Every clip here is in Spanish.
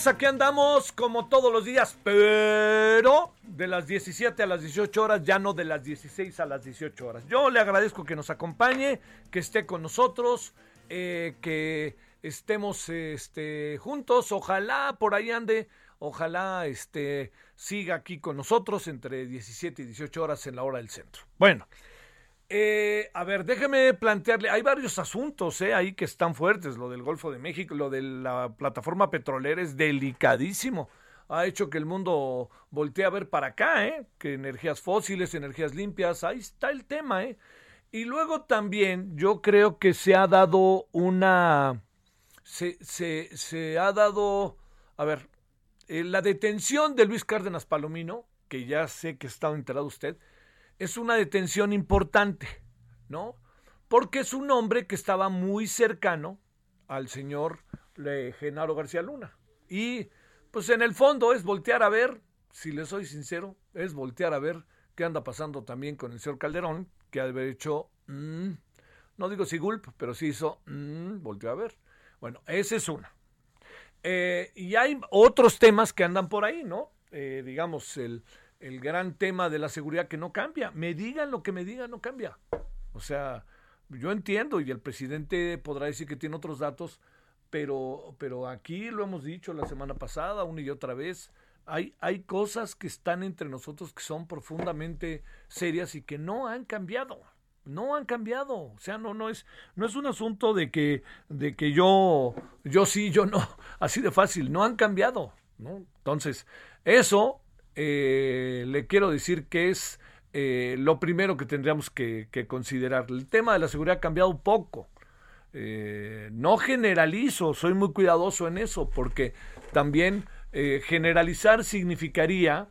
Tardes, aquí andamos como todos los días, pero de las 17 a las 18 horas, ya no de las 16 a las 18 horas. Yo le agradezco que nos acompañe, que esté con nosotros, eh, que estemos este, juntos, ojalá por ahí ande, ojalá este, siga aquí con nosotros entre 17 y 18 horas en la hora del centro. Bueno. Eh, a ver, déjeme plantearle, hay varios asuntos eh, ahí que están fuertes, lo del Golfo de México, lo de la plataforma petrolera es delicadísimo, ha hecho que el mundo voltee a ver para acá, eh, que energías fósiles, energías limpias, ahí está el tema, eh. Y luego también yo creo que se ha dado una, se, se, se ha dado, a ver, eh, la detención de Luis Cárdenas Palomino, que ya sé que está enterado usted, es una detención importante, ¿no? Porque es un hombre que estaba muy cercano al señor Genaro García Luna. Y pues en el fondo es voltear a ver, si le soy sincero, es voltear a ver qué anda pasando también con el señor Calderón, que ha de haber hecho, mmm, no digo si gulp, pero sí hizo, mmm, volteó a ver. Bueno, esa es una. Eh, y hay otros temas que andan por ahí, ¿no? Eh, digamos, el, el gran tema de la seguridad que no cambia. Me digan lo que me digan, no cambia. O sea, yo entiendo y el presidente podrá decir que tiene otros datos, pero, pero aquí lo hemos dicho la semana pasada, una y otra vez, hay, hay cosas que están entre nosotros que son profundamente serias y que no han cambiado. No han cambiado, o sea, no, no es, no es un asunto de que, de que yo, yo sí, yo no, así de fácil, no han cambiado. Entonces, eso eh, le quiero decir que es eh, lo primero que tendríamos que, considerar. El tema de la seguridad ha cambiado poco. Eh, no generalizo, soy muy cuidadoso en eso, porque también generalizar significaría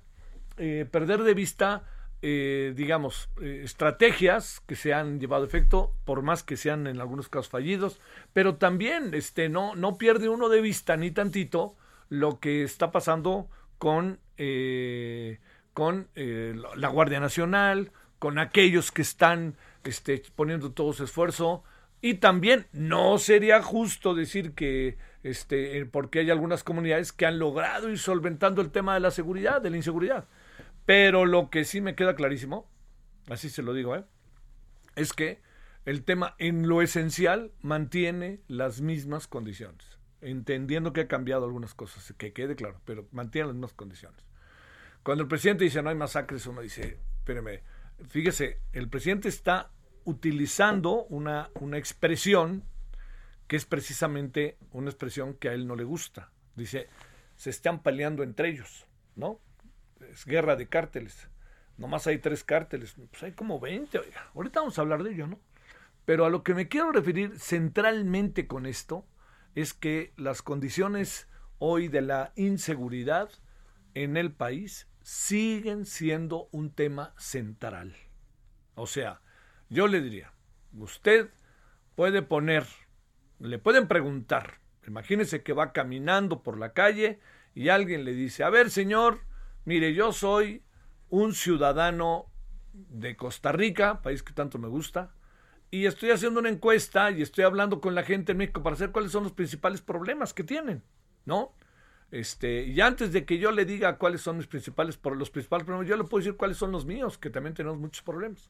perder de vista, digamos, estrategias que se han llevado a efecto, por más que sean en algunos casos fallidos, pero también este, no, no pierde uno de vista ni tantito lo que está pasando con, eh, con eh, la Guardia Nacional, con aquellos que están este, poniendo todo su esfuerzo. Y también no sería justo decir que, este, porque hay algunas comunidades que han logrado ir solventando el tema de la seguridad, de la inseguridad. Pero lo que sí me queda clarísimo, así se lo digo, ¿eh? es que el tema en lo esencial mantiene las mismas condiciones entendiendo que ha cambiado algunas cosas, que quede claro, pero mantiene las mismas condiciones. Cuando el presidente dice no hay masacres, uno dice, espéreme, fíjese, el presidente está utilizando una, una expresión que es precisamente una expresión que a él no le gusta. Dice, se están peleando entre ellos, ¿no? Es guerra de cárteles. Nomás hay tres cárteles, pues hay como 20, oiga. Ahorita vamos a hablar de ello, ¿no? Pero a lo que me quiero referir centralmente con esto es que las condiciones hoy de la inseguridad en el país siguen siendo un tema central. O sea, yo le diría, usted puede poner, le pueden preguntar, imagínese que va caminando por la calle y alguien le dice, a ver señor, mire, yo soy un ciudadano de Costa Rica, país que tanto me gusta, y estoy haciendo una encuesta y estoy hablando con la gente en México para saber cuáles son los principales problemas que tienen, ¿no? Este, y antes de que yo le diga cuáles son mis principales, los principales problemas, yo le puedo decir cuáles son los míos, que también tenemos muchos problemas.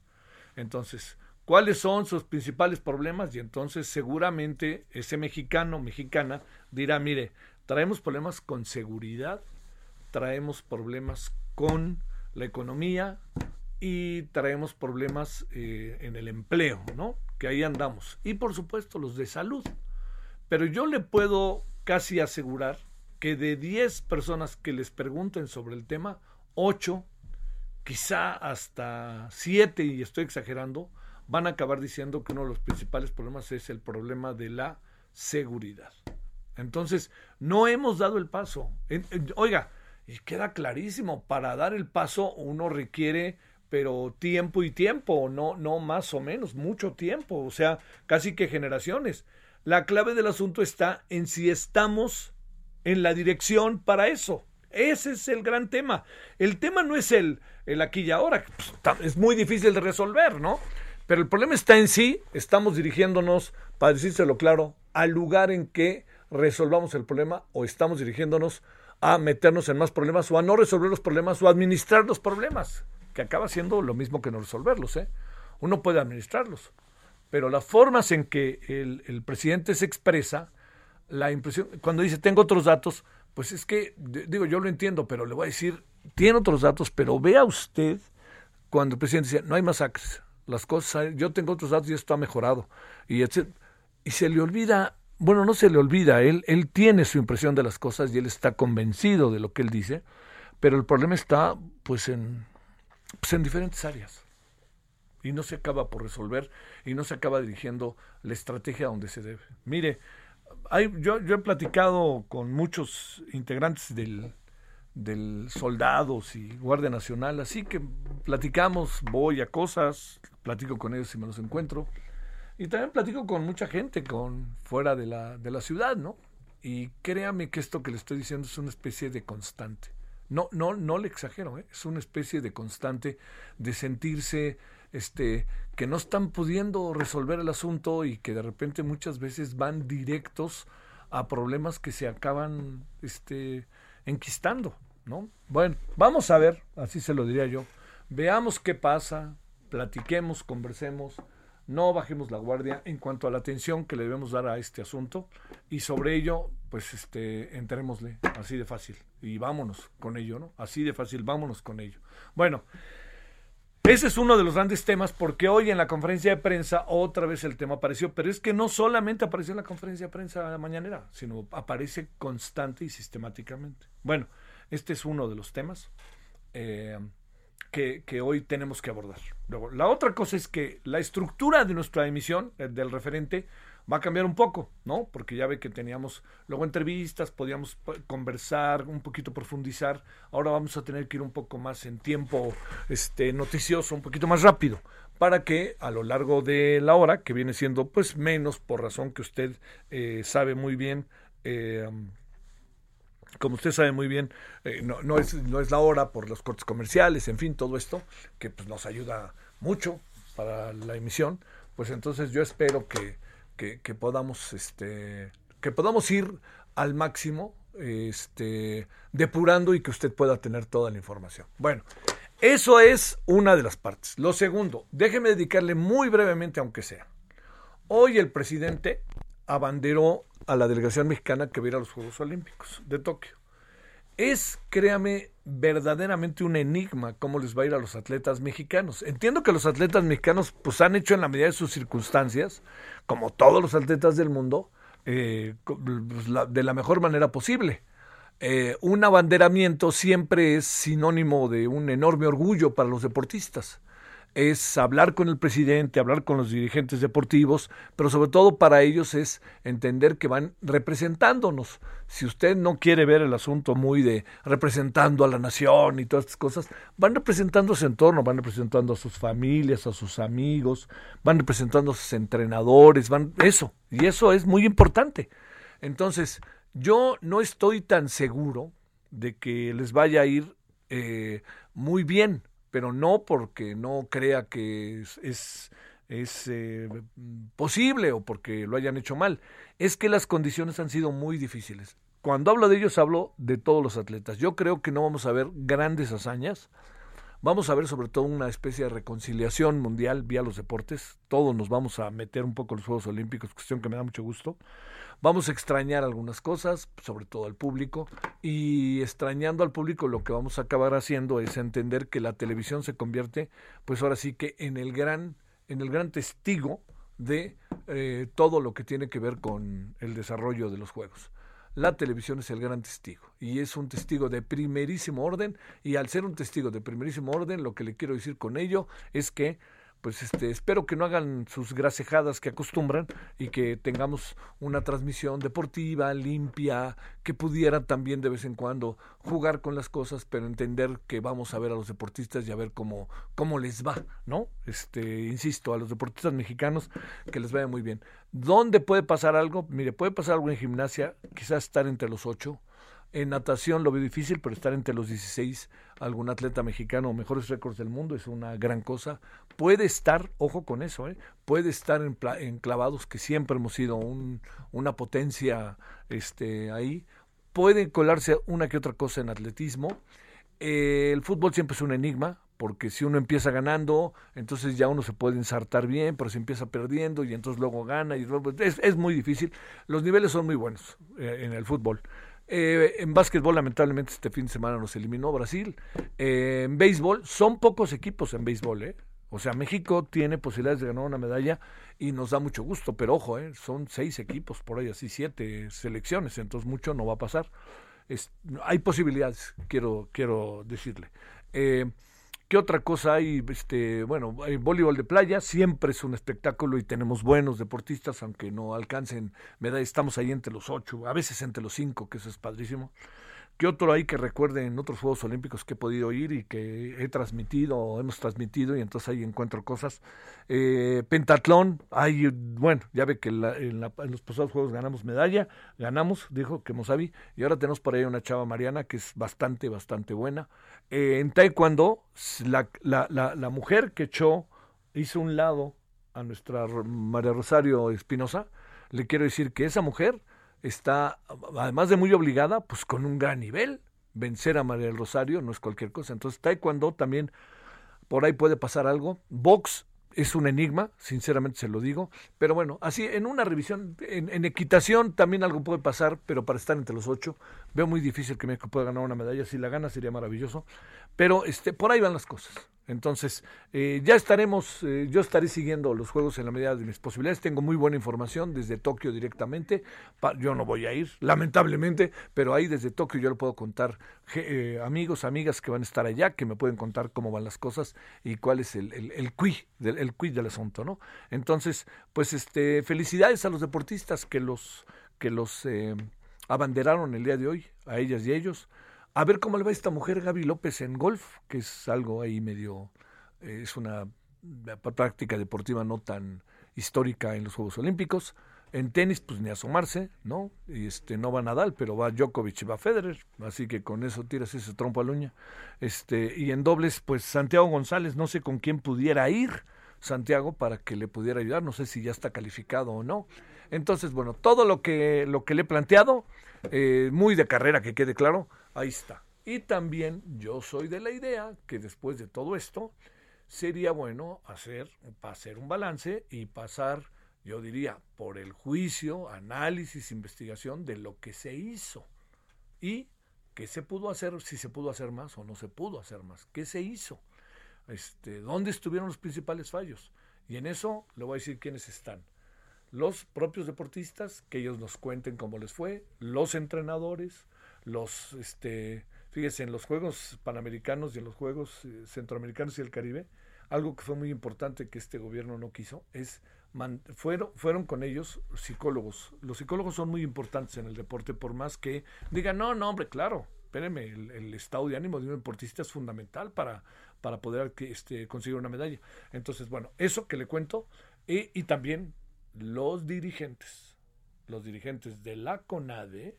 Entonces, ¿cuáles son sus principales problemas? Y entonces seguramente ese mexicano, mexicana, dirá, mire, traemos problemas con seguridad, traemos problemas con la economía y traemos problemas eh, en el empleo, ¿no? Que ahí andamos. Y por supuesto los de salud. Pero yo le puedo casi asegurar que de 10 personas que les pregunten sobre el tema, 8, quizá hasta 7, y estoy exagerando, van a acabar diciendo que uno de los principales problemas es el problema de la seguridad. Entonces, no hemos dado el paso. Oiga, y queda clarísimo, para dar el paso uno requiere pero tiempo y tiempo, no, no más o menos, mucho tiempo, o sea, casi que generaciones. La clave del asunto está en si estamos en la dirección para eso. Ese es el gran tema. El tema no es el, el aquí y ahora, pues, es muy difícil de resolver, ¿no? Pero el problema está en sí, estamos dirigiéndonos, para decírselo claro, al lugar en que resolvamos el problema o estamos dirigiéndonos a meternos en más problemas o a no resolver los problemas o a administrar los problemas, que acaba siendo lo mismo que no resolverlos. ¿eh? Uno puede administrarlos, pero las formas en que el, el presidente se expresa, la impresión, cuando dice tengo otros datos, pues es que, digo, yo lo entiendo, pero le voy a decir, tiene otros datos, pero vea usted cuando el presidente dice, no hay masacres, las cosas, yo tengo otros datos y esto ha mejorado. Y, y se le olvida, bueno, no se le olvida, él, él tiene su impresión de las cosas y él está convencido de lo que él dice, pero el problema está pues en, pues en diferentes áreas. Y no se acaba por resolver y no se acaba dirigiendo la estrategia donde se debe. Mire, yo, yo he platicado con muchos integrantes del, del soldados y Guardia Nacional, así que platicamos, voy a cosas, platico con ellos si me los encuentro, y también platico con mucha gente con fuera de la, de la ciudad, ¿no? Y créame que esto que le estoy diciendo es una especie de constante. No, no, no le exagero, ¿eh? es una especie de constante de sentirse este, que no están pudiendo resolver el asunto y que de repente muchas veces van directos a problemas que se acaban este, enquistando, ¿no? Bueno, vamos a ver, así se lo diría yo, veamos qué pasa, platiquemos, conversemos, no bajemos la guardia en cuanto a la atención que le debemos dar a este asunto y sobre ello, pues, este, entrémosle así de fácil y vámonos con ello, ¿no? Así de fácil, vámonos con ello. Bueno, ese es uno de los grandes temas porque hoy en la conferencia de prensa otra vez el tema apareció, pero es que no solamente apareció en la conferencia de prensa mañanera, sino aparece constante y sistemáticamente. Bueno, este es uno de los temas eh, que, que, hoy tenemos que abordar. Luego, la otra cosa es que la estructura de nuestra emisión, eh, del referente, va a cambiar un poco, ¿no? Porque ya ve que teníamos luego entrevistas, podíamos conversar, un poquito profundizar. Ahora vamos a tener que ir un poco más en tiempo este noticioso, un poquito más rápido, para que a lo largo de la hora, que viene siendo pues menos por razón que usted eh, sabe muy bien, eh, como usted sabe muy bien, eh, no, no, es, no es la hora por los cortes comerciales, en fin, todo esto, que pues, nos ayuda mucho para la emisión, pues entonces yo espero que que, podamos este que podamos ir al máximo este depurando y que usted pueda tener toda la información. Bueno, eso es una de las partes. Lo segundo, déjeme dedicarle muy brevemente, aunque sea. Hoy el presidente abanderó a la delegación mexicana que va a ir a los Juegos Olímpicos de Tokio. Es, créame, verdaderamente un enigma cómo les va a ir a los atletas mexicanos. Entiendo que los atletas mexicanos pues han hecho en la medida de sus circunstancias, como todos los atletas del mundo, eh, pues, de la mejor manera posible. Eh, un abanderamiento siempre es sinónimo de un enorme orgullo para los deportistas es hablar con el presidente, hablar con los dirigentes deportivos, pero sobre todo para ellos es entender que van representándonos. Si usted no quiere ver el asunto muy de representando a la nación y todas estas cosas, van representando su entorno, van representando a sus familias, a sus amigos, van representando a sus entrenadores, van eso, y eso es muy importante. Entonces, yo no estoy tan seguro de que les vaya a ir eh, muy bien pero no porque no crea que es, es, eh, posible o porque lo hayan hecho mal. Es que las condiciones han sido muy difíciles. cuando hablo de ellos hablo de todos los atletas. Yo creo que no vamos a ver grandes hazañas. Vamos a ver sobre todo una especie de reconciliación mundial vía los deportes. Todos nos vamos a meter un poco en los Juegos Olímpicos, cuestión que me da mucho gusto. Vamos a extrañar algunas cosas, sobre todo al público, y extrañando al público lo que vamos a acabar haciendo es entender que la televisión se convierte, pues ahora sí que en el gran, en el gran testigo de eh, todo lo que tiene que ver con el desarrollo de los juegos la televisión es el gran testigo y es un testigo de primerísimo orden y al ser un testigo de primerísimo orden lo que le quiero decir con ello es que pues este, espero que no hagan sus grasejadas que acostumbran y que tengamos una transmisión deportiva, limpia, que pudiera también de vez en cuando jugar con las cosas, pero entender que vamos a ver a los deportistas y a ver cómo, cómo les va, ¿no? Este, insisto, a los deportistas mexicanos que les vaya muy bien. ¿Dónde puede pasar algo? Mire, puede pasar algo en gimnasia, quizás estar entre los ocho, en natación lo veo difícil, pero estar entre los 16, algún atleta mexicano o mejores récords del mundo es una gran cosa. Puede estar, ojo con eso, ¿eh? puede estar en, en clavados, que siempre hemos sido un, una potencia este, ahí. Puede colarse una que otra cosa en atletismo. Eh, el fútbol siempre es un enigma, porque si uno empieza ganando, entonces ya uno se puede ensartar bien, pero si empieza perdiendo y entonces luego gana, y es, es muy difícil. Los niveles son muy buenos eh, en el fútbol. Eh, en básquetbol, lamentablemente, este fin de semana nos eliminó Brasil. Eh, en béisbol, son pocos equipos en béisbol, ¿eh? O sea, México tiene posibilidades de ganar una medalla y nos da mucho gusto, pero ojo, ¿eh? son seis equipos por ahí, así siete selecciones, entonces mucho no va a pasar. hay posibilidades, quiero, quiero decirle. Eh, ¿Qué otra cosa hay? Este, bueno, hay voleibol de playa, siempre es un espectáculo y tenemos buenos deportistas, aunque no alcancen medallas, estamos ahí entre los ocho, a veces entre los cinco, que eso es padrísimo. ¿Qué otro hay que recuerde en otros Juegos Olímpicos que he podido ir y que he transmitido o hemos transmitido y entonces ahí encuentro cosas? Eh, pentatlón, hay, bueno, ya ve que en, los pasados Juegos ganamos medalla, ganamos, dijo que Mosavi, y ahora tenemos por ahí una chava Mariana que es bastante, bastante buena. Eh, en Taekwondo, la, la mujer que echó, hizo un lado a nuestra María Rosario Espinosa, le quiero decir que esa mujer está, además de muy obligada, pues con un gran nivel. Vencer a María del Rosario no es cualquier cosa. Entonces, Taekwondo también por ahí puede pasar algo. Box es un enigma, sinceramente se lo digo. Pero bueno, así en una revisión, en, en, equitación también algo puede pasar, pero para estar entre los ocho, veo muy difícil que México pueda ganar una medalla. Si la gana sería maravilloso. Pero este, por ahí van las cosas. Entonces, eh, ya estaremos, eh, yo estaré siguiendo los juegos en la medida de mis posibilidades. Tengo muy buena información desde Tokio directamente. yo no voy a ir, lamentablemente, pero ahí desde Tokio yo le puedo contar eh, amigos, amigas que van a estar allá, que me pueden contar cómo van las cosas y cuál es el, el, el quid, del, el del asunto, ¿no? Entonces, pues este, felicidades a los deportistas que los, que los abanderaron el día de hoy, a ellas y ellos a ver cómo le va esta mujer Gaby López en golf, que es algo ahí medio, eh, es una práctica deportiva no tan histórica en los Juegos Olímpicos. En tenis, pues ni asomarse, ¿no? Y este, no va Nadal, pero va Djokovic y va Federer, así que con eso tiras ese trompo a la uña. Este, y en dobles, pues Santiago González, no sé con quién pudiera ir Santiago para que le pudiera ayudar, no sé si ya está calificado o no. Entonces, bueno, todo lo que, lo que le he planteado, eh, muy de carrera, que quede claro, ahí está. Y también yo soy de la idea que después de todo esto, sería bueno hacer, hacer un balance y pasar, yo diría, por el juicio, análisis, investigación de lo que se hizo. Y qué se pudo hacer, si se pudo hacer más o no se pudo hacer más. ¿Qué se hizo? Este, ¿Dónde estuvieron los principales fallos? Y en eso le voy a decir quiénes están los propios deportistas, que ellos nos cuenten cómo les fue, los entrenadores, los, este, fíjese, en los Juegos Panamericanos y en los Juegos eh, Centroamericanos y el Caribe, algo que fue muy importante que este gobierno no quiso es fueron, fueron con ellos psicólogos. Los psicólogos son muy importantes en el deporte, por más que digan, no, no, hombre, claro, espérenme, el, estado de ánimo de un deportista es fundamental para, para poder este, conseguir una medalla. Entonces, bueno, eso que le cuento, y, y también los dirigentes, los dirigentes de la CONADE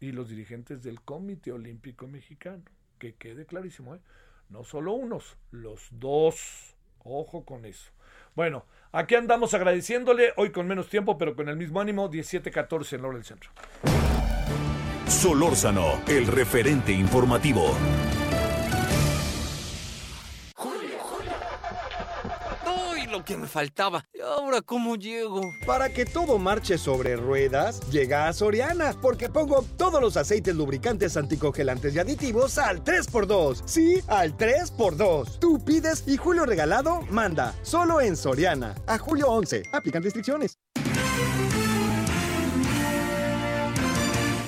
y los dirigentes del Comité Olímpico Mexicano. Que quede clarísimo, ¿eh? No solo unos, los dos. Ojo con eso. Bueno, aquí andamos agradeciéndole, hoy con menos tiempo, pero con el mismo ánimo, 17-14 en la hora del centro. Solórzano, el referente informativo. Que me faltaba! ¿Y ahora cómo llego? Para que todo marche sobre ruedas, llega a Soriana, porque pongo todos los aceites lubricantes anticongelantes y aditivos al 3x2. Sí, al 3x2. Tú pides y Julio Regalado manda. Solo en Soriana. A julio 11. Aplican restricciones.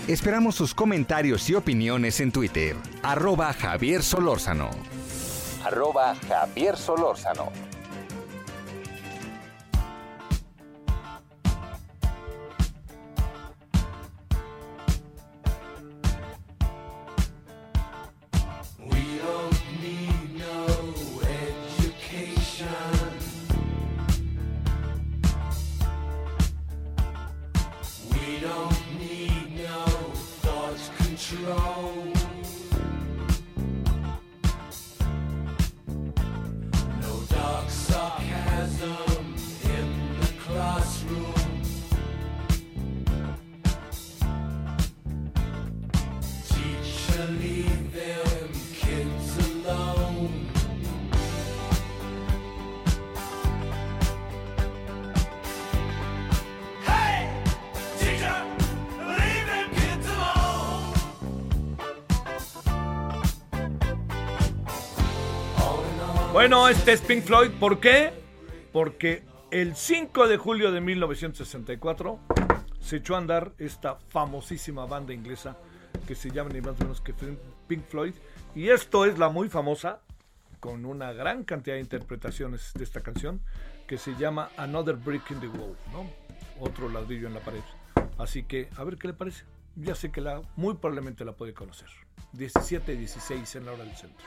Esperamos sus comentarios y opiniones en Twitter. Arroba Javier Solórzano. Arroba Javier Solórzano. wrong. Bueno, este es Pink Floyd. ¿Por qué? Porque el 5 de julio de 1964 se echó a andar esta famosísima banda inglesa que se llama ni más menos que Pink Floyd. Y esto es la muy famosa, con una gran cantidad de interpretaciones de esta canción, que se llama Another Brick in the Wall, ¿no? Otro ladrillo en la pared. Así que, a ver qué le parece. Ya sé que la, muy probablemente la puede conocer. 17 y 16 en la hora del centro.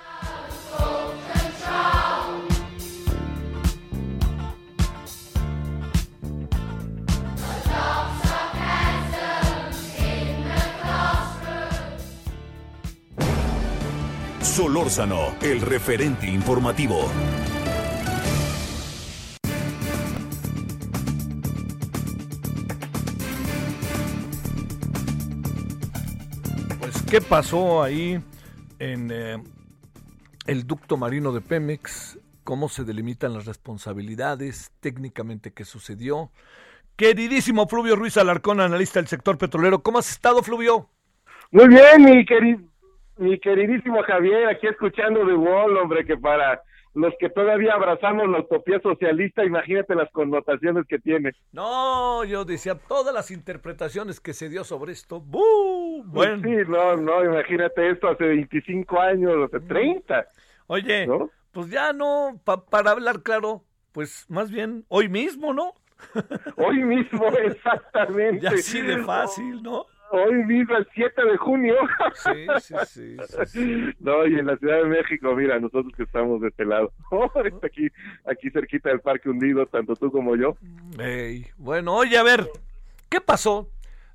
Solórzano, el referente informativo. ¿Qué pasó ahí en eh, el ducto marino de Pemex? ¿Cómo se delimitan las responsabilidades? Técnicamente, ¿qué sucedió? Queridísimo Fluvio Ruiz Alarcón, analista del sector petrolero. ¿Cómo has estado, Fluvio? Muy bien, mi queridísimo Javier, aquí escuchando de Wall, hombre, que para los que todavía abrazamos la utopía socialista, imagínate las connotaciones que tiene. No, yo decía todas las interpretaciones que se dio sobre esto. ¡Bú! Bueno. Sí, no, no, imagínate esto hace 25 años, hace 30. Oye, pues ya no, para hablar claro, pues más bien hoy mismo, ¿no? Hoy mismo, exactamente. Ya así de fácil, ¿no? hoy mismo, el 7 de junio. Sí, sí, sí, No, y en la Ciudad de México, mira, nosotros que estamos de este lado, aquí, aquí cerquita del Parque Hundido, tanto tú como yo. bueno, oye, a ver, ¿qué pasó?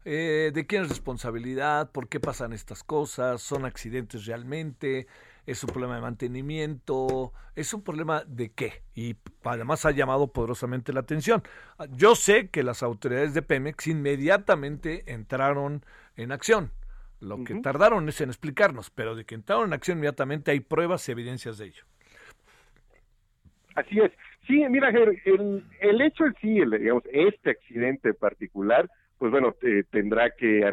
Eh, ¿De quién es responsabilidad? ¿Por qué pasan estas cosas? ¿Son accidentes realmente? es un problema de mantenimiento, es un problema de qué. Y además ha llamado poderosamente la atención. Yo sé que las autoridades de Pemex inmediatamente entraron en acción. Lo que tardaron es en explicarnos, pero de que entraron en acción inmediatamente hay pruebas y evidencias de ello. Así es. Sí, mira, el, el hecho en sí, digamos, este accidente particular, pues bueno, tendrá que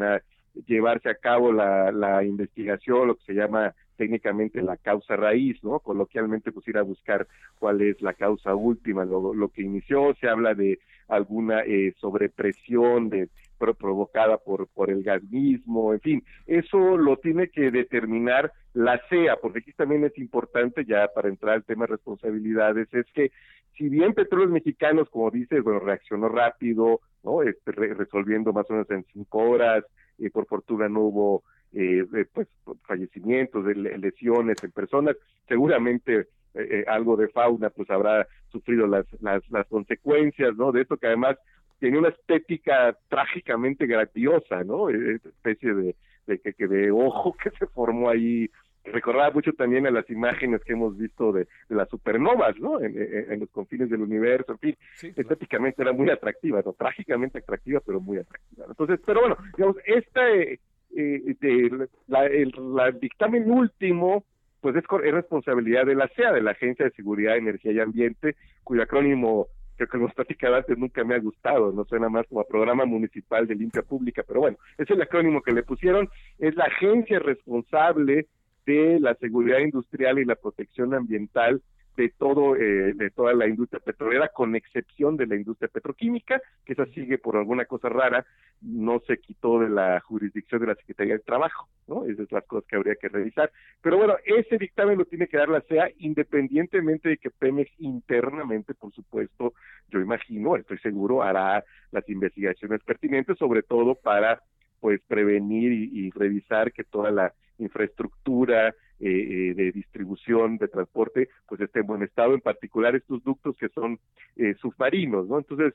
llevarse a cabo la, la investigación, lo que se llama técnicamente la causa raíz, ¿no? Coloquialmente pues ir a buscar cuál es la causa última, lo, lo que inició, se habla de alguna eh, sobrepresión de provocada por por el gas mismo, en fin, eso lo tiene que determinar la CEA, porque aquí también es importante ya para entrar al tema de responsabilidades, es que si bien Petróleos Mexicanos, como dices, bueno, reaccionó rápido, ¿no? Este, resolviendo más o menos en cinco horas, y por fortuna no hubo eh, pues fallecimientos, lesiones en personas, seguramente eh, eh, algo de fauna pues habrá sufrido las, las, las consecuencias, ¿no? De esto que además tiene una estética trágicamente graciosa, ¿no? Eh, especie de, de, que, de ojo que se formó ahí recordaba mucho también a las imágenes que hemos visto de, de las supernovas, ¿no? En, en, los confines del universo, en fin, estéticamente era muy atractiva, ¿no? Trágicamente atractiva, pero muy atractiva. Entonces, pero bueno, digamos, este, eh, de, la, el dictamen último pues es, es, responsabilidad de la CEA, de la Agencia de Seguridad, Energía y Ambiente, cuyo acrónimo que los platicaba antes nunca me ha gustado, no suena más como a Programa Municipal de Limpia Pública, pero bueno, es el acrónimo que le pusieron, es la agencia responsable de la seguridad industrial y la protección ambiental de todo eh, de toda la industria petrolera con excepción de la industria petroquímica que esa sigue por alguna cosa rara no se quitó de la jurisdicción de la Secretaría del Trabajo no esas son las cosas que habría que revisar. Pero bueno ese dictamen lo tiene que dar la CEA independientemente de que Pemex internamente por supuesto yo imagino estoy seguro hará las investigaciones pertinentes sobre todo para pues prevenir y revisar que toda la infraestructura eh, eh, de distribución de transporte pues esté en buen estado, en particular estos ductos que son eh, submarinos, ¿no? Entonces,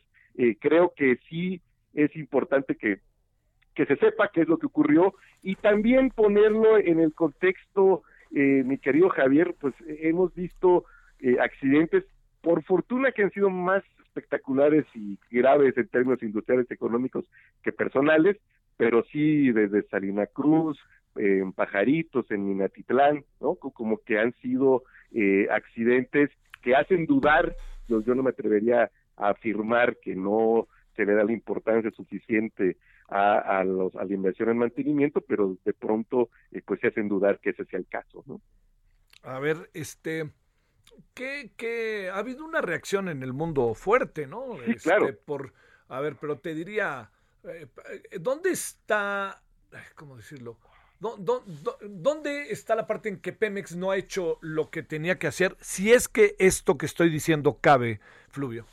creo que sí es importante que, que se sepa qué es lo que ocurrió y también ponerlo en el contexto, mi querido Javier, pues hemos visto accidentes, por fortuna que han sido más espectaculares y graves en términos industriales, económicos que personales, pero sí desde Salina Cruz, en Pajaritos, en Minatitlán, ¿no? Como que han sido eh, accidentes que hacen dudar, yo, yo no me atrevería a afirmar que no se le da la importancia suficiente a, a, los, a la inversión en mantenimiento, pero de pronto eh, pues se hacen dudar que ese sea el caso, ¿no? A ver, este, ¿qué, qué, ha habido una reacción en el mundo fuerte, ¿no? Sí, claro. Este, por, a ver, pero te diría, eh, ¿dónde está, cómo decirlo? ¿Dónde está la parte en que Pemex no ha hecho lo que tenía que hacer? Si es que esto que estoy diciendo cabe, Fluvio.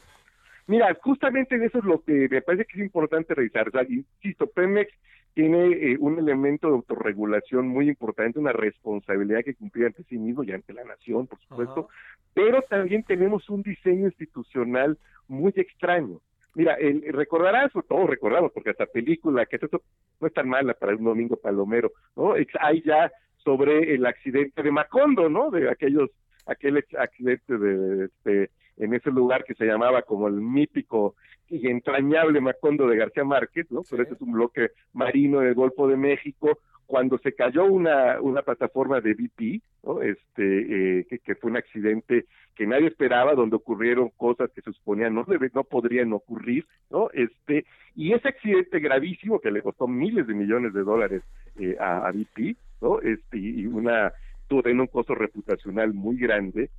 Mira, justamente eso es lo que me parece que es importante revisar. O sea, insisto, Pemex tiene eh, un elemento de autorregulación muy importante, una responsabilidad que cumplir ante sí mismo y ante la nación, por supuesto, pero también tenemos un diseño institucional muy extraño. Mira, el, recordarás, o todos recordamos, porque hasta película, que esto no es tan mala para un domingo palomero, ¿no? Hay ya sobre el accidente de Macondo, ¿no? De aquellos, aquel accidente de, este, en ese lugar que se llamaba como el mítico y entrañable Macondo de García Márquez, ¿no? Pero ese es un bloque marino del Golfo de México, cuando se cayó una, una plataforma de BP, ¿no? este, eh, que, fue un accidente que nadie esperaba, donde ocurrieron cosas que se suponían no, debe, no podrían ocurrir, ¿no? Este, y ese accidente gravísimo que le costó miles de millones de dólares eh, a, BP, ¿no? Este, y una tuvo un costo reputacional muy grande,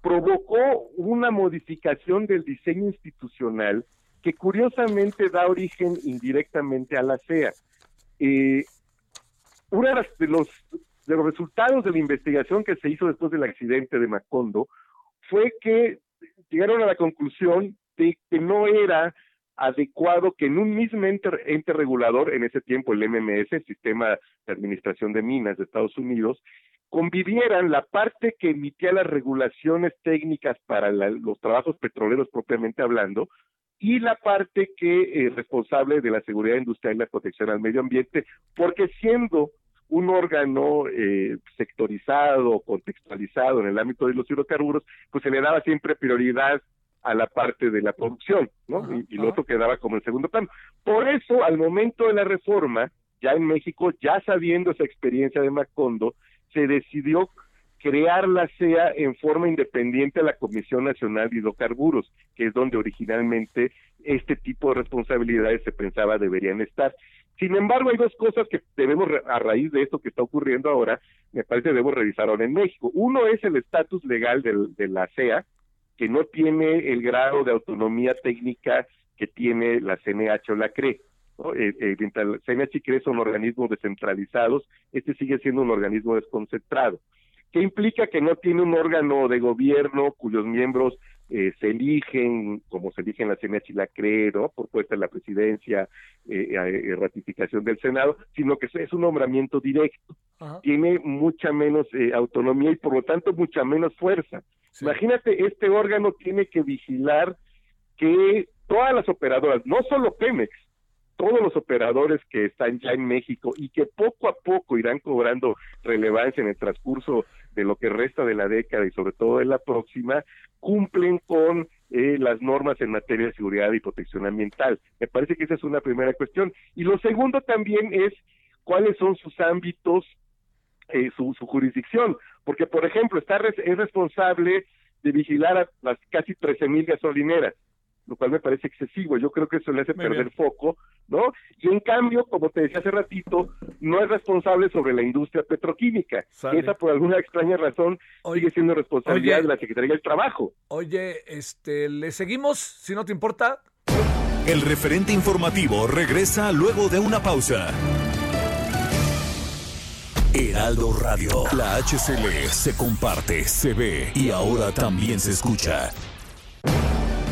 provocó una modificación del diseño institucional que curiosamente da origen indirectamente a la CEA. Eh, uno de los, de los resultados de la investigación que se hizo después del accidente de Macondo fue que llegaron a la conclusión de que no era adecuado que en un mismo ente, regulador, en ese tiempo el MMS, el Sistema de Administración de Minas de Estados Unidos, convivieran la parte que emitía las regulaciones técnicas para los trabajos petroleros propiamente hablando y la parte que es responsable de la seguridad industrial y la protección al medio ambiente, porque siendo un órgano eh, sectorizado, contextualizado en el ámbito de los hidrocarburos, pues se le daba siempre prioridad a la parte de la producción, ¿no? y, lo otro quedaba como en segundo plano. Por eso, al momento de la reforma, ya en México, ya sabiendo esa experiencia de Macondo, se decidió crear la CEA en forma independiente a la Comisión Nacional de Hidrocarburos, que es donde originalmente este tipo de responsabilidades se pensaba deberían estar. Sin embargo, hay dos cosas que debemos, a raíz de esto que está ocurriendo ahora, me parece debemos revisar ahora en México. Uno es el estatus legal de la CEA, que no tiene el grado de autonomía técnica que tiene la CNH o la CRE. ¿no? Eh, eh, CNH y CRE son organismos descentralizados, este sigue siendo un organismo desconcentrado que implica que no tiene un órgano de gobierno cuyos miembros eh, se eligen, como se eligen la CNH y la CRE, ¿no? por puesta en la presidencia, eh, eh, ratificación del Senado, sino que es un nombramiento directo. Tiene mucha menos autonomía y por lo tanto mucha menos fuerza. Imagínate, este órgano tiene que vigilar que todas las operadoras, no solo Pemex, todos los operadores que están ya en México y que poco a poco irán cobrando relevancia en el transcurso de lo que resta de la década y sobre todo de la próxima, cumplen con eh, las normas en materia de seguridad y protección ambiental. Me parece que esa es una primera cuestión. Y lo segundo también es cuáles son sus ámbitos, eh, su, su jurisdicción, porque por ejemplo está es responsable de vigilar a las casi 13 mil gasolineras, lo cual me parece excesivo. Yo creo que eso le hace perder foco, ¿no? Y en cambio, como te decía hace ratito, no es responsable sobre la industria petroquímica. Esa, por alguna extraña razón, sigue siendo responsabilidad de la Secretaría del Trabajo. Oye, este, ¿le seguimos, si no te importa? El referente informativo regresa luego de una pausa. Heraldo Radio. La HCL se comparte, se ve y ahora también se escucha.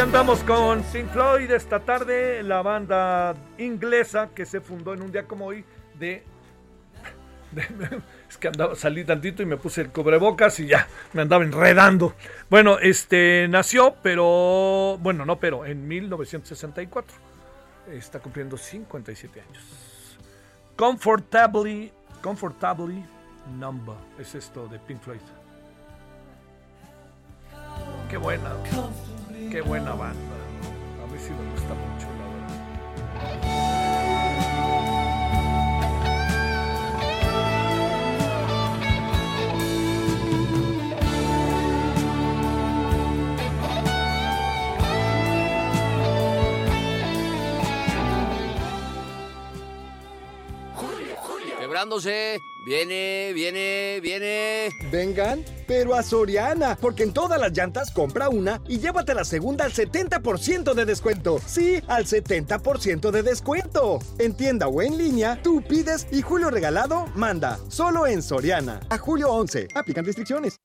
Andamos con Pink Floyd esta tarde, la banda inglesa que se fundó en un día como hoy de, es que andaba, salí tantito y me puse el cubrebocas y ya, me andaba enredando. Bueno, este nació, pero, bueno, no, pero en 1964. Está cumpliendo 57 años. Comfortably, comfortably number, es esto de Pink Floyd. Qué buena. Qué buena banda. A mí sí me gusta mucho, la verdad. Quebrándose. Viene, viene, viene. Vengan, pero a Soriana, porque en todas las llantas compra una y llévate la segunda al 70% de descuento. Sí, al 70% de descuento. En tienda o en línea, tú pides y Julio Regalado manda. Solo en Soriana. A julio 11. Aplican restricciones.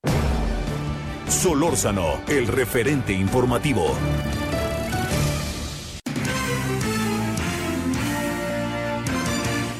Solórzano, el referente informativo.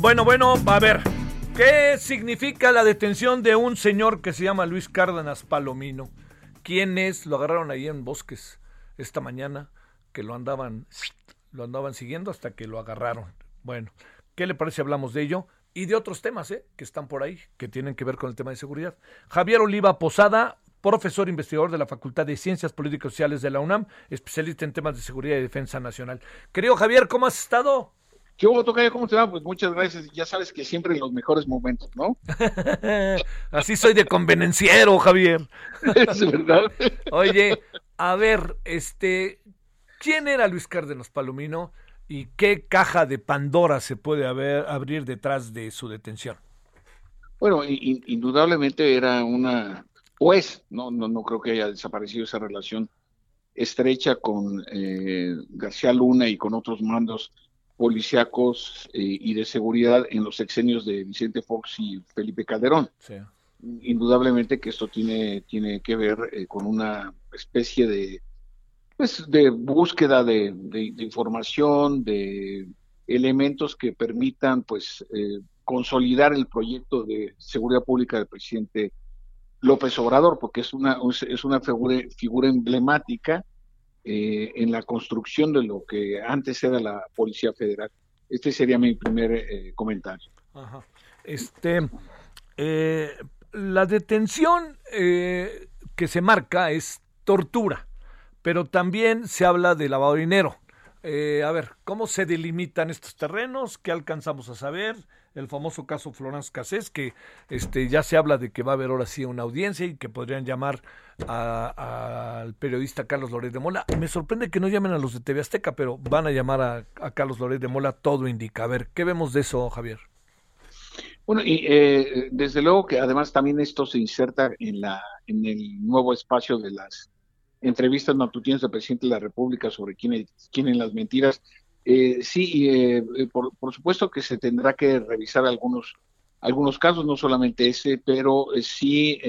Bueno, bueno, a ver. ¿Qué significa la detención de un señor que se llama Luis Cárdenas Palomino? ¿Quién es? Lo agarraron ahí en Bosques esta mañana, que lo andaban, lo andaban siguiendo hasta que lo agarraron. Bueno, ¿qué le parece? Hablamos de ello y de otros temas ¿eh? que están por ahí, que tienen que ver con el tema de seguridad. Javier Oliva Posada, profesor investigador de la Facultad de Ciencias Políticas y Sociales de la UNAM, especialista en temas de seguridad y defensa nacional. Querido Javier, ¿cómo has estado? ¿Qué hubo, Tocayo? ¿Cómo te va? Pues muchas gracias. Ya sabes que siempre en los mejores momentos, ¿no? Así soy de convenenciero, Javier. es verdad. Oye, a ver, este, ¿quién era Luis Cárdenas Palomino y qué caja de Pandora se puede haber, abrir detrás de su detención? Bueno, indudablemente era una, pues, no, no, no creo que haya desaparecido esa relación estrecha con eh, García Luna y con otros mandos policíacos eh, y de seguridad en los sexenios de Vicente Fox y Felipe Calderón. Indudablemente que esto tiene, tiene que ver eh, con una especie de, pues, de búsqueda de, información, de elementos que permitan pues eh, consolidar el proyecto de seguridad pública del presidente López Obrador, porque es una, es una figura, figura emblemática eh, en la construcción de lo que antes era la Policía Federal. Este sería mi primer eh, comentario. Este, eh, la detención que se marca es tortura, pero también se habla de lavado de dinero. a ver, ¿cómo se delimitan estos terrenos? ¿Qué alcanzamos a saber? El famoso caso Florence Cassés, que este, ya se habla de que va a haber ahora sí una audiencia y que podrían llamar al periodista Carlos Loret de Mola. Me sorprende que no llamen a los de TV Azteca, pero van a llamar a, Carlos Loret de Mola, todo indica. A ver, ¿qué vemos de eso, Javier? Bueno, y eh, desde luego que además también esto se inserta en, la, en el nuevo espacio de las entrevistas matutinas del presidente de la República sobre quién, quién las mentiras eh, sí, eh, eh, por, supuesto que se tendrá que revisar algunos, algunos casos, no solamente ese, pero sí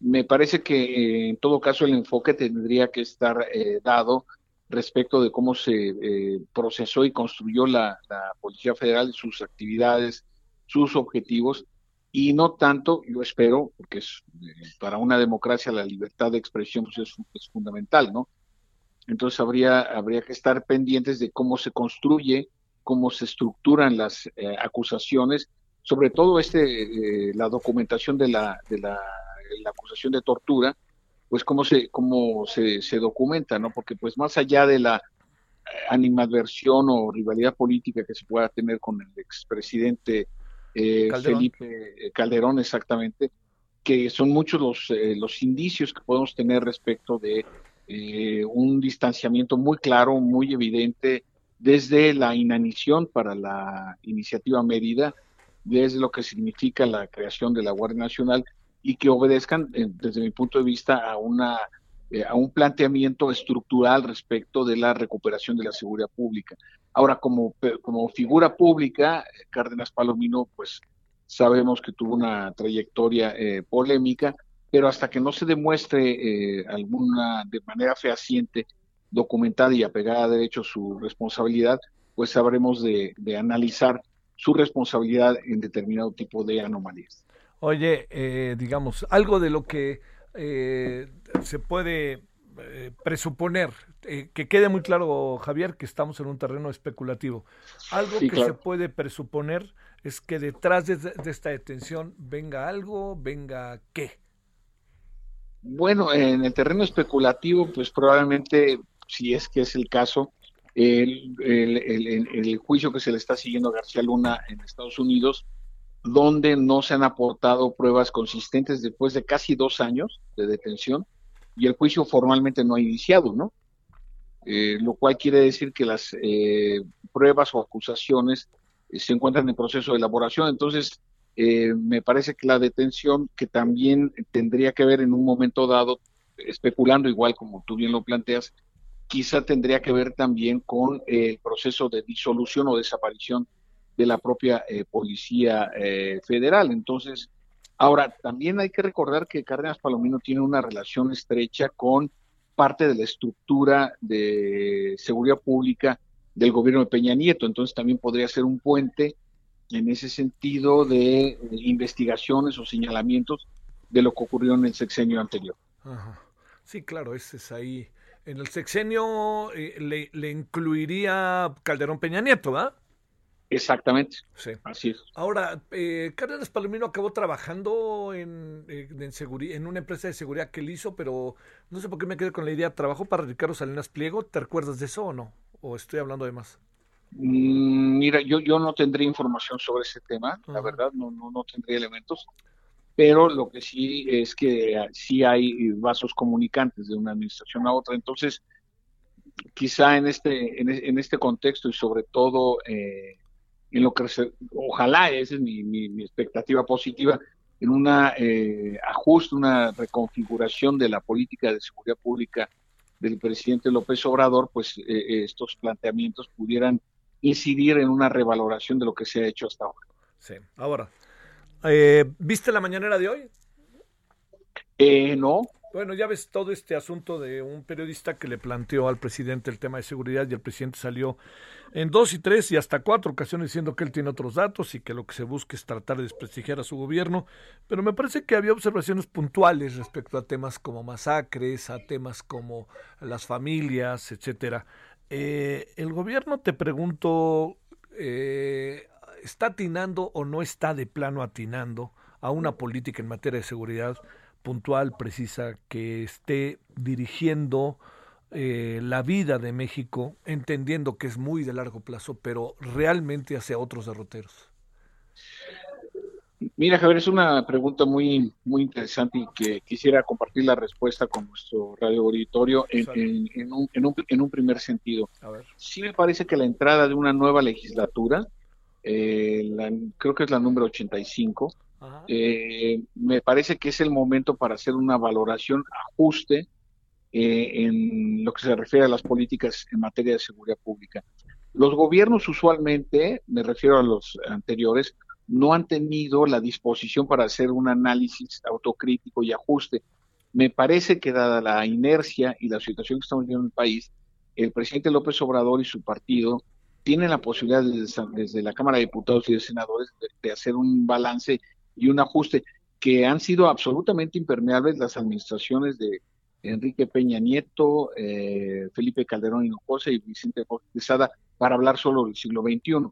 me parece que en todo caso el enfoque tendría que estar dado respecto de cómo se procesó y construyó la, Policía Federal, sus actividades, sus objetivos, y no tanto, yo espero, porque es, para una democracia la libertad de expresión pues es, es fundamental, ¿no? Entonces habría, habría que estar pendientes de cómo se construye, cómo se estructuran las eh, acusaciones, sobre todo este, eh, la documentación de la, de la, acusación de tortura, pues cómo se, cómo se, se documenta, ¿no? Porque pues más allá de la eh, animadversión o rivalidad política que se pueda tener con el expresidente Felipe Calderón, exactamente, que son muchos los, los indicios que podemos tener respecto de eh, un distanciamiento muy claro, muy evidente desde la inanición para la iniciativa Mérida, desde lo que significa la creación de la Guardia Nacional y que obedezcan, eh, desde mi punto de vista, a una eh, a un planteamiento estructural respecto de la recuperación de la seguridad pública. Ahora, como, como figura pública, Cárdenas Palomino, pues sabemos que tuvo una trayectoria polémica, pero hasta que no se demuestre eh, alguna, de manera fehaciente, documentada y apegada a derecho su responsabilidad, pues sabremos de, analizar su responsabilidad en determinado tipo de anomalías. Oye, eh, digamos, algo de lo que eh, se puede presuponer, que quede muy claro, Javier, que estamos en un terreno especulativo. Algo que se puede presuponer es que detrás de, de esta detención venga algo, venga qué. Bueno, en el terreno especulativo, pues probablemente, si es que es el caso, el, el, juicio que se le está siguiendo a García Luna en Estados Unidos, donde no se han aportado pruebas consistentes después de casi dos años de detención y el juicio formalmente no ha iniciado, ¿no? Eh, lo cual quiere decir que las eh, pruebas o acusaciones eh, se encuentran en proceso de elaboración. Entonces, eh, me parece que la detención, que también tendría que ver en un momento dado, especulando igual como tú bien lo planteas, quizá tendría que ver también con el proceso de disolución o desaparición de la propia eh, Policía eh, Federal. Entonces, ahora, también hay que recordar que Cárdenas Palomino tiene una relación estrecha con parte de la estructura de seguridad pública del gobierno de Peña Nieto, entonces también podría ser un puente en ese sentido de investigaciones o señalamientos de lo que ocurrió en el sexenio anterior. Sí, claro, ese es ahí. En el sexenio eh, le, incluiría Calderón Peña Nieto, ¿verdad? Exactamente. Sí. Así es. Ahora, eh, Cárdenas Palomino acabó trabajando en, eh, en, en una empresa de seguridad que él hizo, pero no sé por qué me quedé con la idea. ¿Trabajó para Ricardo Salinas Pliego? ¿Te recuerdas de eso o no? ¿O estoy hablando de más? Mm, mira, yo, yo no tendría información sobre ese tema, la verdad, no, no, no tendría elementos, pero lo que sí es que ah, sí hay vasos comunicantes de una administración a otra, entonces quizá en este, en, este contexto y sobre todo eh, en lo que ojalá, esa es mi, mi, expectativa positiva, en una eh, ajuste, una reconfiguración de la política de seguridad pública del presidente López Obrador, pues eh, estos planteamientos pudieran incidir en una revaloración de lo que se ha hecho hasta ahora. Sí, ahora, eh, ¿viste la mañanera de hoy? Eh, no. Bueno, ya ves todo este asunto de un periodista que le planteó al presidente el tema de seguridad y el presidente salió en dos y tres y hasta cuatro ocasiones diciendo que él tiene otros datos y que lo que se busca es tratar de desprestigiar a su gobierno, pero me parece que había observaciones puntuales respecto a temas como masacres, a temas como las familias, etcétera. Eh, el gobierno, te pregunto, eh, ¿está atinando o no está de plano atinando a una política en materia de seguridad? puntual, precisa, que esté dirigiendo eh, la vida de México, entendiendo que es muy de largo plazo, pero realmente hacia otros derroteros? Mira, Javier, es una pregunta muy, muy interesante y que quisiera compartir la respuesta con nuestro radio auditorio en, un, en, un, en un, primer sentido. Sí me parece que la entrada de una nueva legislatura, eh, creo que es la número 85, eh, me parece que es el momento para hacer una valoración, ajuste eh, en lo que se refiere a las políticas en materia de seguridad pública. Los gobiernos usualmente, me refiero a los anteriores, no han tenido la disposición para hacer un análisis autocrítico y ajuste. Me parece que dada la inercia y la situación que estamos viviendo en el país, el presidente López Obrador y su partido tienen la posibilidad desde, la Cámara de Diputados y de Senadores de hacer un balance y un ajuste que han sido absolutamente impermeables las administraciones de Enrique Peña Nieto, eh, Felipe Calderón Hinojosa y Vicente Fox para hablar solo del siglo XXI.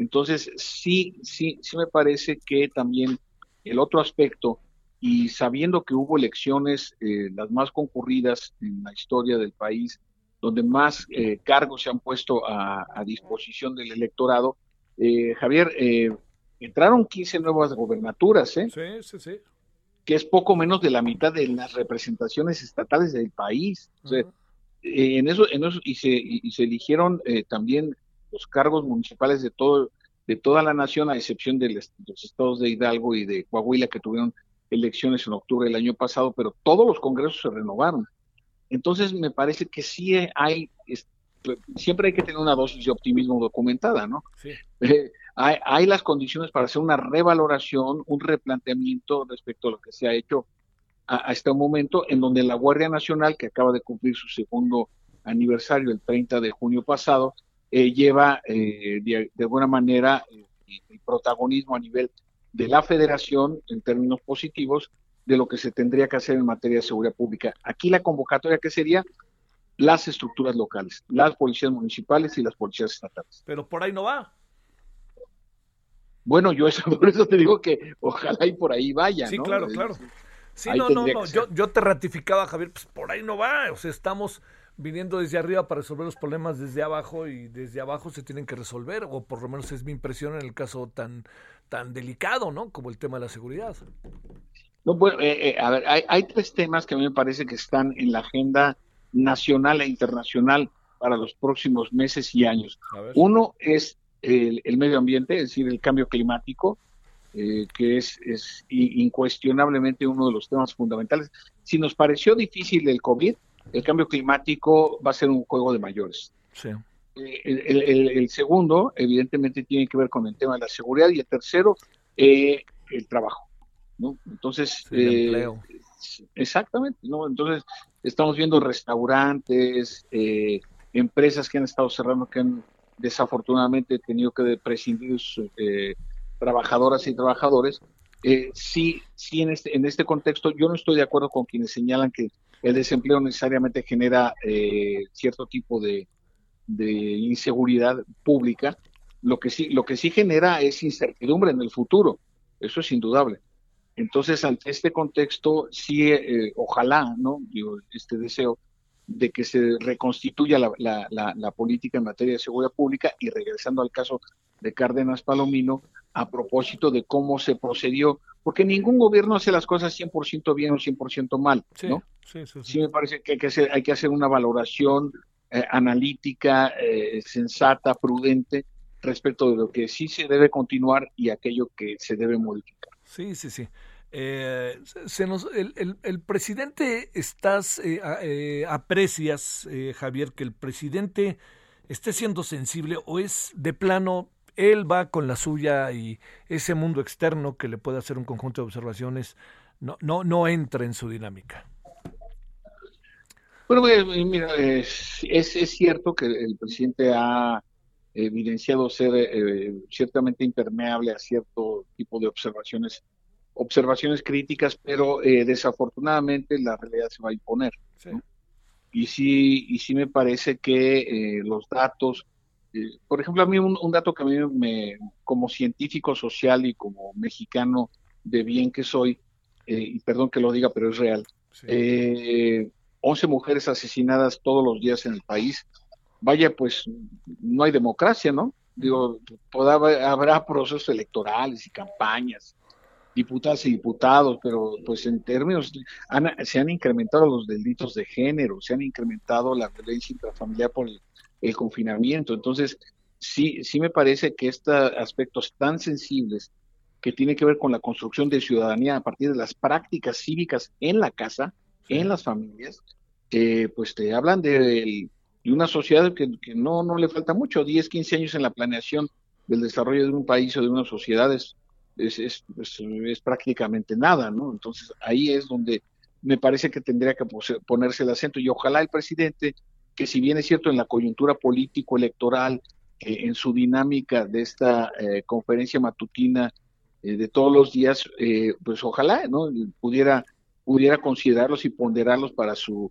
Entonces, sí, sí, sí me parece que también el otro aspecto, y sabiendo que hubo elecciones, eh, las más concurridas en la historia del país, donde más eh, cargos se han puesto a, a disposición del electorado, Javier, entraron 15 nuevas gobernaturas, ¿eh? Sí, sí, sí. Que es poco menos de la mitad de las representaciones estatales del país. Eh, en eso, en eso, y se, y, se eligieron eh, también los cargos municipales de todo, de toda la nación, a excepción de los estados de Hidalgo y de Coahuila, que tuvieron elecciones en octubre del año pasado, pero todos los congresos se renovaron. Entonces, me parece que sí hay, siempre hay que tener una dosis de optimismo documentada, ¿no? Sí. Eh, hay, las condiciones para hacer una revaloración, un replanteamiento respecto a lo que se ha hecho a, este momento, en donde la Guardia Nacional, que acaba de cumplir su segundo aniversario el 30 de junio pasado, eh, lleva eh, de, alguna manera eh, el protagonismo a nivel de la federación en términos positivos de lo que se tendría que hacer en materia de seguridad pública. Aquí la convocatoria que sería las estructuras locales, las policías municipales y las policías estatales. Pero por ahí no va. Bueno, yo eso, por eso te digo que ojalá y por ahí vaya. Sí, claro, claro. Sí, no, no, no. Yo, yo te ratificaba, Javier, pues por ahí no va. O sea, estamos viniendo desde arriba para resolver los problemas desde abajo y desde abajo se tienen que resolver, o por lo menos es mi impresión en el caso tan, tan delicado, ¿no? Como el tema de la seguridad. No, bueno, eh, eh, a ver, hay, hay tres temas que a mí me parece que están en la agenda nacional e internacional para los próximos meses y años. Uno es el, medio ambiente, es decir, el cambio climático, eh, que es, es, incuestionablemente uno de los temas fundamentales. Si nos pareció difícil el COVID, el cambio climático va a ser un juego de mayores. Eh, el, segundo, evidentemente, tiene que ver con el tema de la seguridad y el tercero, eh, el trabajo. ¿no? Entonces, exactamente, ¿no? Entonces, estamos viendo restaurantes, empresas que han estado cerrando, que han desafortunadamente tenido que prescindir eh, trabajadoras y trabajadores. Eh, sí, sí en este, en este contexto yo no estoy de acuerdo con quienes señalan que el desempleo necesariamente genera eh, cierto tipo de, inseguridad pública. Lo que sí, lo que sí genera es incertidumbre en el futuro. Eso es indudable. Entonces, ante este contexto, sí, eh, ojalá, ¿no? Digo, este deseo de que se reconstituya la, política en materia de seguridad pública y regresando al caso de Cárdenas Palomino, a propósito de cómo se procedió, porque ningún gobierno hace las cosas 100% bien o 100% mal, ¿no? Sí, sí, sí, me parece que hay que hacer, hay que hacer una valoración eh, analítica, eh, sensata, prudente, respecto de lo que sí se debe continuar y aquello que se debe modificar. Sí, sí, sí. Eh, se nos, el, el, presidente, estás, eh, eh, aprecias, Javier, que el presidente esté siendo sensible o es de plano él va con la suya y ese mundo externo que le puede hacer un conjunto de observaciones no, no, no entra en su dinámica. Bueno, mira, es, es, cierto que el presidente ha evidenciado ser eh, ciertamente impermeable a cierto tipo de observaciones, observaciones críticas, pero eh, desafortunadamente la realidad se va a imponer. Y sí, y sí me parece que eh, los datos, por ejemplo, a mí un, dato que a mí me, como científico social y como mexicano de bien que soy, y perdón que lo diga, pero es real, 11 mujeres asesinadas todos los días en el país, vaya, pues no hay democracia, ¿no? Digo, habrá procesos electorales y campañas, diputadas y diputados, pero pues en términos, se han incrementado los delitos de género, se han incrementado la violencia intrafamiliar por el, confinamiento. Entonces, sí, sí me parece que estos aspectos tan sensibles que tienen que ver con la construcción de ciudadanía a partir de las prácticas cívicas en la casa, en las familias, eh, pues te hablan de, una sociedad que, no, no le falta mucho, 10, 15 años en la planeación del desarrollo de un país o de una sociedad es, es, es, prácticamente nada, ¿no? Entonces ahí es donde me parece que tendría que ponerse el acento y ojalá el presidente, que si bien es cierto en la coyuntura político-electoral, eh, en su dinámica de esta eh, conferencia matutina de todos los días, pues ojalá, ¿no? Pudiera pudiera considerarlos y ponderarlos para su,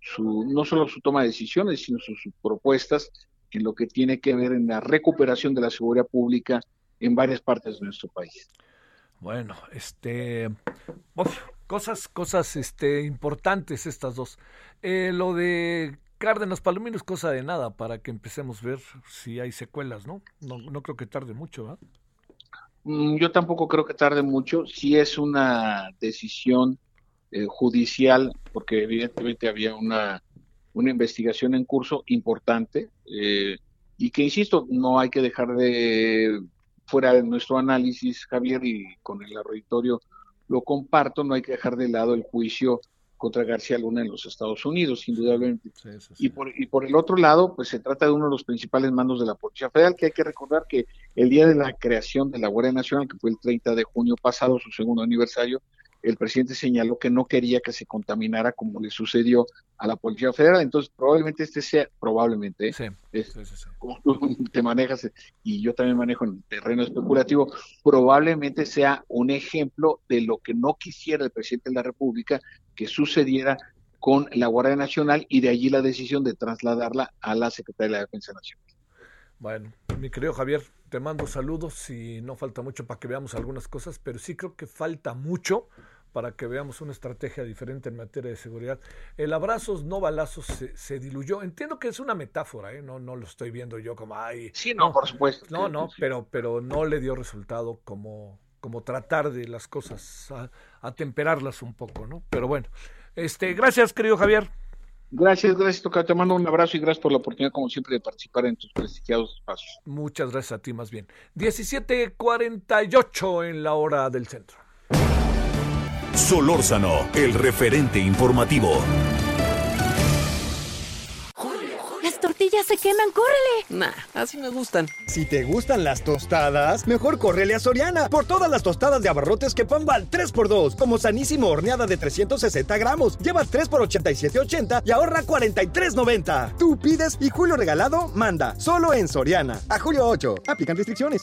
su no solo su toma de decisiones, sino sus, propuestas en lo que tiene que ver en la recuperación de la seguridad pública en varias partes de nuestro país. Bueno, este, cosas, cosas, este, importantes estas dos. Eh, lo de Cárdenas Palomino es cosa de nada para que empecemos a ver si hay secuelas, ¿no? No, no creo que tarde mucho, ¿verdad? Mm, yo tampoco creo que tarde mucho. Si es una decisión eh, judicial, porque evidentemente había una, una investigación en curso importante eh, y que, insisto, no hay que dejar de, fuera de nuestro análisis, Javier, y con el auditorio lo comparto, no hay que dejar de lado el juicio contra García Luna en los Estados Unidos, indudablemente. Y, por, y por el otro lado, pues se trata de uno de los principales mandos de la Policía Federal, que hay que recordar que el día de la creación de la Guardia Nacional, que fue el 30 de junio pasado, su segundo aniversario, el presidente señaló que no quería que se contaminara como le sucedió a la Policía Federal. Entonces, probablemente este sea, probablemente, ¿eh? como tú te manejas y yo también manejo en el terreno especulativo, probablemente sea un ejemplo de lo que no quisiera el presidente de la República que sucediera con la Guardia Nacional y de allí la decisión de trasladarla a la Secretaría de la Defensa Nacional. Bueno, mi querido Javier, te mando saludos y no falta mucho para que veamos algunas cosas, pero sí creo que falta mucho para que veamos una estrategia diferente en materia de seguridad. El abrazos, no balazos, se, diluyó. Entiendo que es una metáfora, ¿eh? no, no lo estoy viendo yo como, ay. Sí, no, por supuesto. No, no, pero, pero no le dio resultado como, como tratar de las cosas, a, atemperarlas un poco, ¿no? Pero bueno, este, gracias, querido Javier. Gracias, gracias, Toca. Te mando un abrazo y gracias por la oportunidad, como siempre, de participar en tus prestigiados espacios. Muchas gracias a ti, más bien. 17:48 en la hora del centro. Solórzano, el referente informativo. Las tortillas se queman, córrele. Nah, así me gustan. Si te gustan las tostadas, mejor córrele a Soriana por todas las tostadas de abarrotes que van al 3x2, como sanísimo horneada de 360 gramos. Lleva 3 por 87.80 y ahorra 43.90. Tú pides y Julio Regalado manda. Solo en Soriana. A julio 8. Aplican restricciones.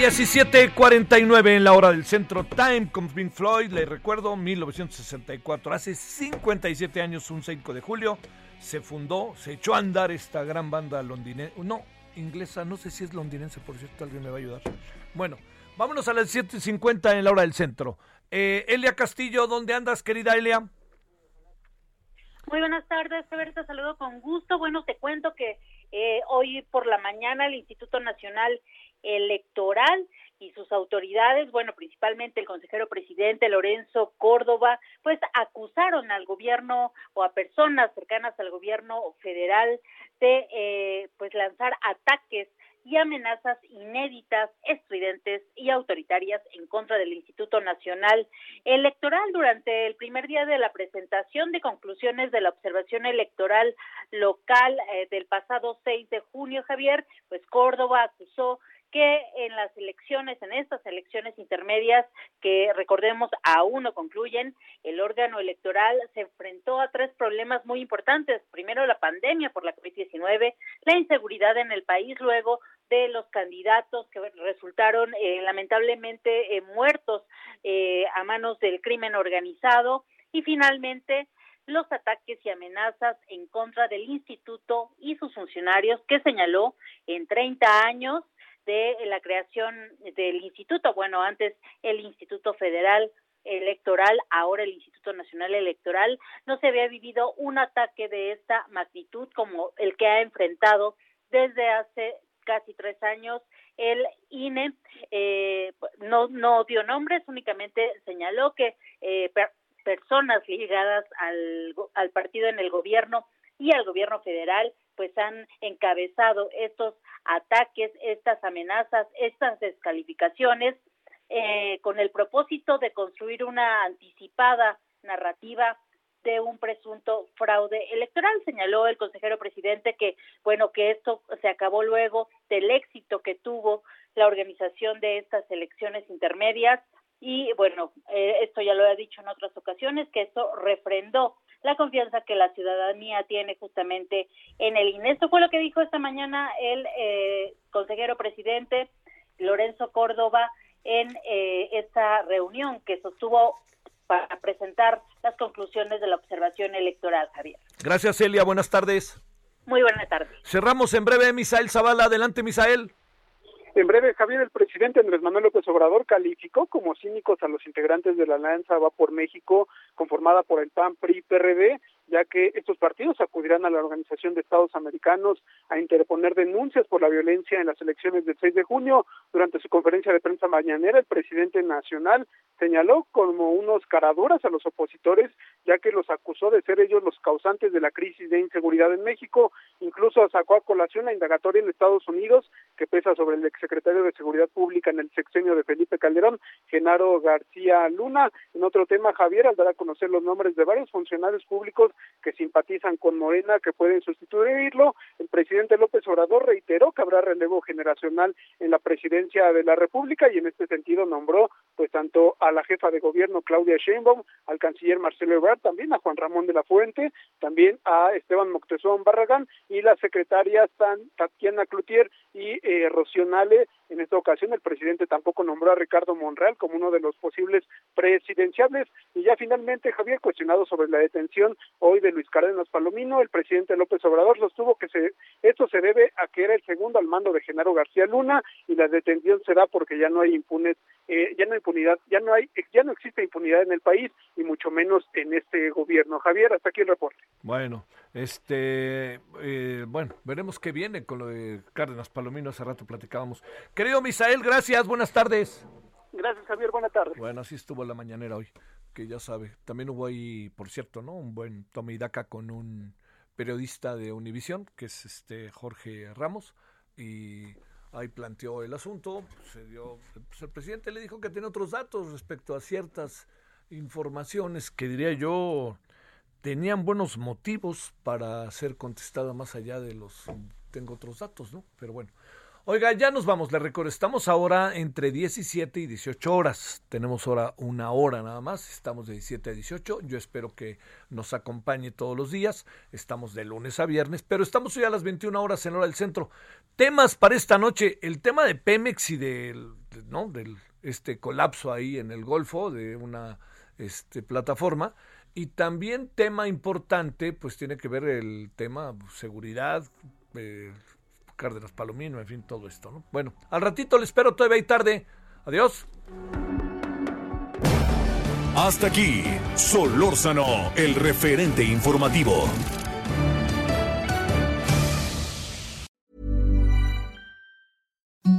17:49 en la hora del centro. Time con Pink Floyd, le recuerdo 1964, hace 57 años, un 5 de julio, se fundó, se echó a andar esta gran banda londinense. No, inglesa, no sé si es londinense, por cierto, alguien me va a ayudar. Bueno, vámonos a las 7:50 en la hora del centro. Eh, Elia Castillo, ¿dónde andas, querida Elia? Muy buenas tardes, Javier, te saludo con gusto. Bueno, te cuento que eh, hoy por la mañana el Instituto Nacional Electoral y sus autoridades, bueno, principalmente el consejero presidente Lorenzo Córdoba, pues acusaron al gobierno o a personas cercanas al gobierno federal de eh, pues lanzar ataques y amenazas inéditas, estridentes y autoritarias en contra del Instituto Nacional Electoral. Durante el primer día de la presentación de conclusiones de la observación electoral local eh, del pasado 6 de junio, Javier, pues Córdoba acusó que en las elecciones, en estas elecciones intermedias, que recordemos aún no concluyen, el órgano electoral se enfrentó a tres problemas muy importantes. Primero, la pandemia por la COVID-19, la inseguridad en el país, luego de los candidatos que resultaron eh, lamentablemente eh, muertos eh, a manos del crimen organizado y finalmente los ataques y amenazas en contra del instituto y sus funcionarios que señaló en 30 años de la creación del instituto, bueno, antes el Instituto Federal Electoral, ahora el Instituto Nacional Electoral, no se había vivido un ataque de esta magnitud como el que ha enfrentado desde hace casi tres años el INE. Eh, no, no dio nombres, únicamente señaló que eh, personas ligadas al, al partido en el gobierno y al gobierno federal pues han encabezado estos ataques, estas amenazas, estas descalificaciones, eh, con el propósito de construir una anticipada narrativa de un presunto fraude electoral. Señaló el consejero presidente que, bueno, que esto se acabó luego del éxito que tuvo la organización de estas elecciones intermedias y, bueno, eh, esto ya lo he dicho en otras ocasiones, que esto refrendó la confianza que la ciudadanía tiene justamente en el INE. Esto fue lo que dijo esta mañana el eh, consejero presidente Lorenzo Córdoba en eh, esta reunión que sostuvo para presentar las conclusiones de la observación electoral, Javier. Gracias, Elia. Buenas tardes. Muy buenas tardes. Cerramos en breve, Misael Zavala. Adelante, Misael. En breve, Javier, el presidente Andrés Manuel López Obrador calificó como cínicos a los integrantes de la Alianza Va por México, conformada por el PAN, PRI, PRD, ya que estos partidos acudirán a la Organización de Estados Americanos a interponer denuncias por la violencia en las elecciones del 6 de junio. Durante su conferencia de prensa mañanera, el presidente nacional señaló como unos caraduras a los opositores, ya que los acusó de ser ellos los causantes de la crisis de inseguridad en México. Incluso sacó a colación la indagatoria en Estados Unidos que pesa sobre el exsecretario de Seguridad Pública en el sexenio de Felipe Calderón, Genaro García Luna. En otro tema, Javier, al dar a conocer los nombres de varios funcionarios públicos que simpatizan con Morena que pueden sustituirlo. El presidente López Obrador reiteró que habrá relevo generacional en la presidencia de la República y en este sentido nombró pues tanto a la jefa de gobierno Claudia Sheinbaum, al canciller Marcelo Ebrard, también a Juan Ramón de la Fuente, también a Esteban Moctezón Barragán y las secretarias Tatiana Cloutier y eh. En esta ocasión el presidente tampoco nombró a Ricardo Monreal como uno de los posibles presidenciables y ya finalmente Javier cuestionado sobre la detención hoy de Luis Cárdenas Palomino, el presidente López Obrador sostuvo que se, esto se debe a que era el segundo al mando de Genaro García Luna y la detención se da porque ya no hay impunes, eh, ya no hay impunidad, ya no hay, ya no existe impunidad en el país y mucho menos en este gobierno. Javier, hasta aquí el reporte. Bueno, este, eh, bueno, veremos qué viene con lo de Cárdenas Palomino. Hace rato platicábamos. Querido Misael, gracias. Buenas tardes. Gracias, Javier. Buenas tardes. Bueno, así estuvo la mañanera hoy que ya sabe. También hubo ahí, por cierto, ¿no? Un buen tome y daca con un periodista de Univisión, que es este Jorge Ramos, y ahí planteó el asunto. Se dio, pues el presidente le dijo que tiene otros datos respecto a ciertas informaciones que diría yo tenían buenos motivos para ser contestada más allá de los tengo otros datos, ¿no? Pero bueno. Oiga, ya nos vamos, le recuerdo, estamos ahora entre 17 y 18 horas. Tenemos ahora una hora nada más, estamos de 17 a 18. Yo espero que nos acompañe todos los días. Estamos de lunes a viernes, pero estamos hoy a las 21 horas en hora del centro. Temas para esta noche, el tema de Pemex y del, ¿no? del este colapso ahí en el Golfo de una este, plataforma. Y también tema importante, pues tiene que ver el tema seguridad, eh, Cárdenas Palomino, en fin, todo esto, ¿no? Bueno, al ratito le espero, todavía hay tarde. Adiós. Hasta aquí, Solórzano, el referente informativo.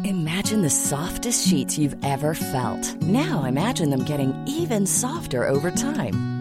Imagine the softest sheets you've ever felt. Now imagine them getting even softer over time.